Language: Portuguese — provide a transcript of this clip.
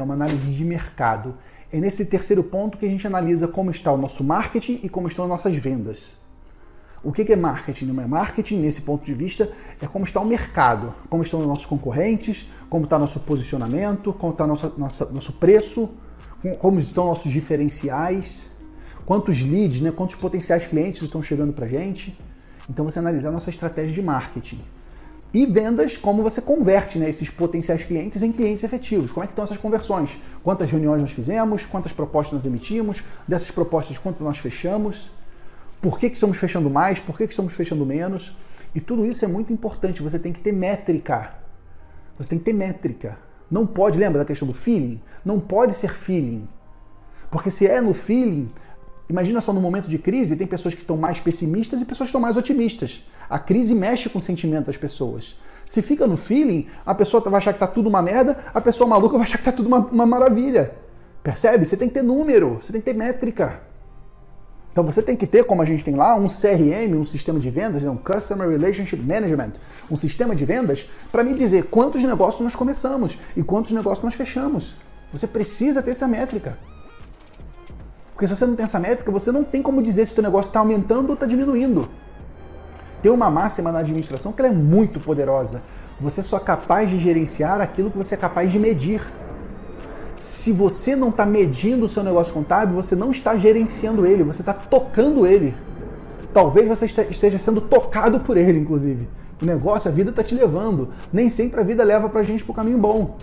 é uma análise de mercado. É nesse terceiro ponto que a gente analisa como está o nosso marketing e como estão as nossas vendas. O que é marketing? Não é marketing, nesse ponto de vista, é como está o mercado, como estão os nossos concorrentes, como está nosso posicionamento, como está nosso, nosso, preço, como estão nossos diferenciais, quantos leads, né, quantos potenciais clientes estão chegando para a gente. Então você analisar a nossa estratégia de marketing. E vendas, como você converte né, esses potenciais clientes em clientes efetivos. Como é que estão essas conversões? Quantas reuniões nós fizemos? Quantas propostas nós emitimos? Dessas propostas, quanto nós fechamos? Por que, que estamos fechando mais? Por que, que estamos fechando menos? E tudo isso é muito importante. Você tem que ter métrica. Você tem que ter métrica. Não pode, lembra da questão do feeling? Não pode ser feeling. Porque se é no feeling, Imagina só no momento de crise, tem pessoas que estão mais pessimistas e pessoas que estão mais otimistas. A crise mexe com o sentimento das pessoas. Se fica no feeling, a pessoa vai achar que tá tudo uma merda, a pessoa maluca vai achar que tá tudo uma, uma maravilha. Percebe? Você tem que ter número, você tem que ter métrica. Então você tem que ter, como a gente tem lá, um CRM, um sistema de vendas, né, um Customer Relationship Management, um sistema de vendas, para me dizer quantos negócios nós começamos e quantos negócios nós fechamos. Você precisa ter essa métrica. Porque se você não tem essa métrica, você não tem como dizer se o negócio está aumentando ou está diminuindo. Tem uma máxima na administração que é muito poderosa. Você só é capaz de gerenciar aquilo que você é capaz de medir. Se você não está medindo o seu negócio contábil, você não está gerenciando ele, você está tocando ele. Talvez você esteja sendo tocado por ele, inclusive. O negócio, a vida está te levando. Nem sempre a vida leva para a gente para o caminho bom.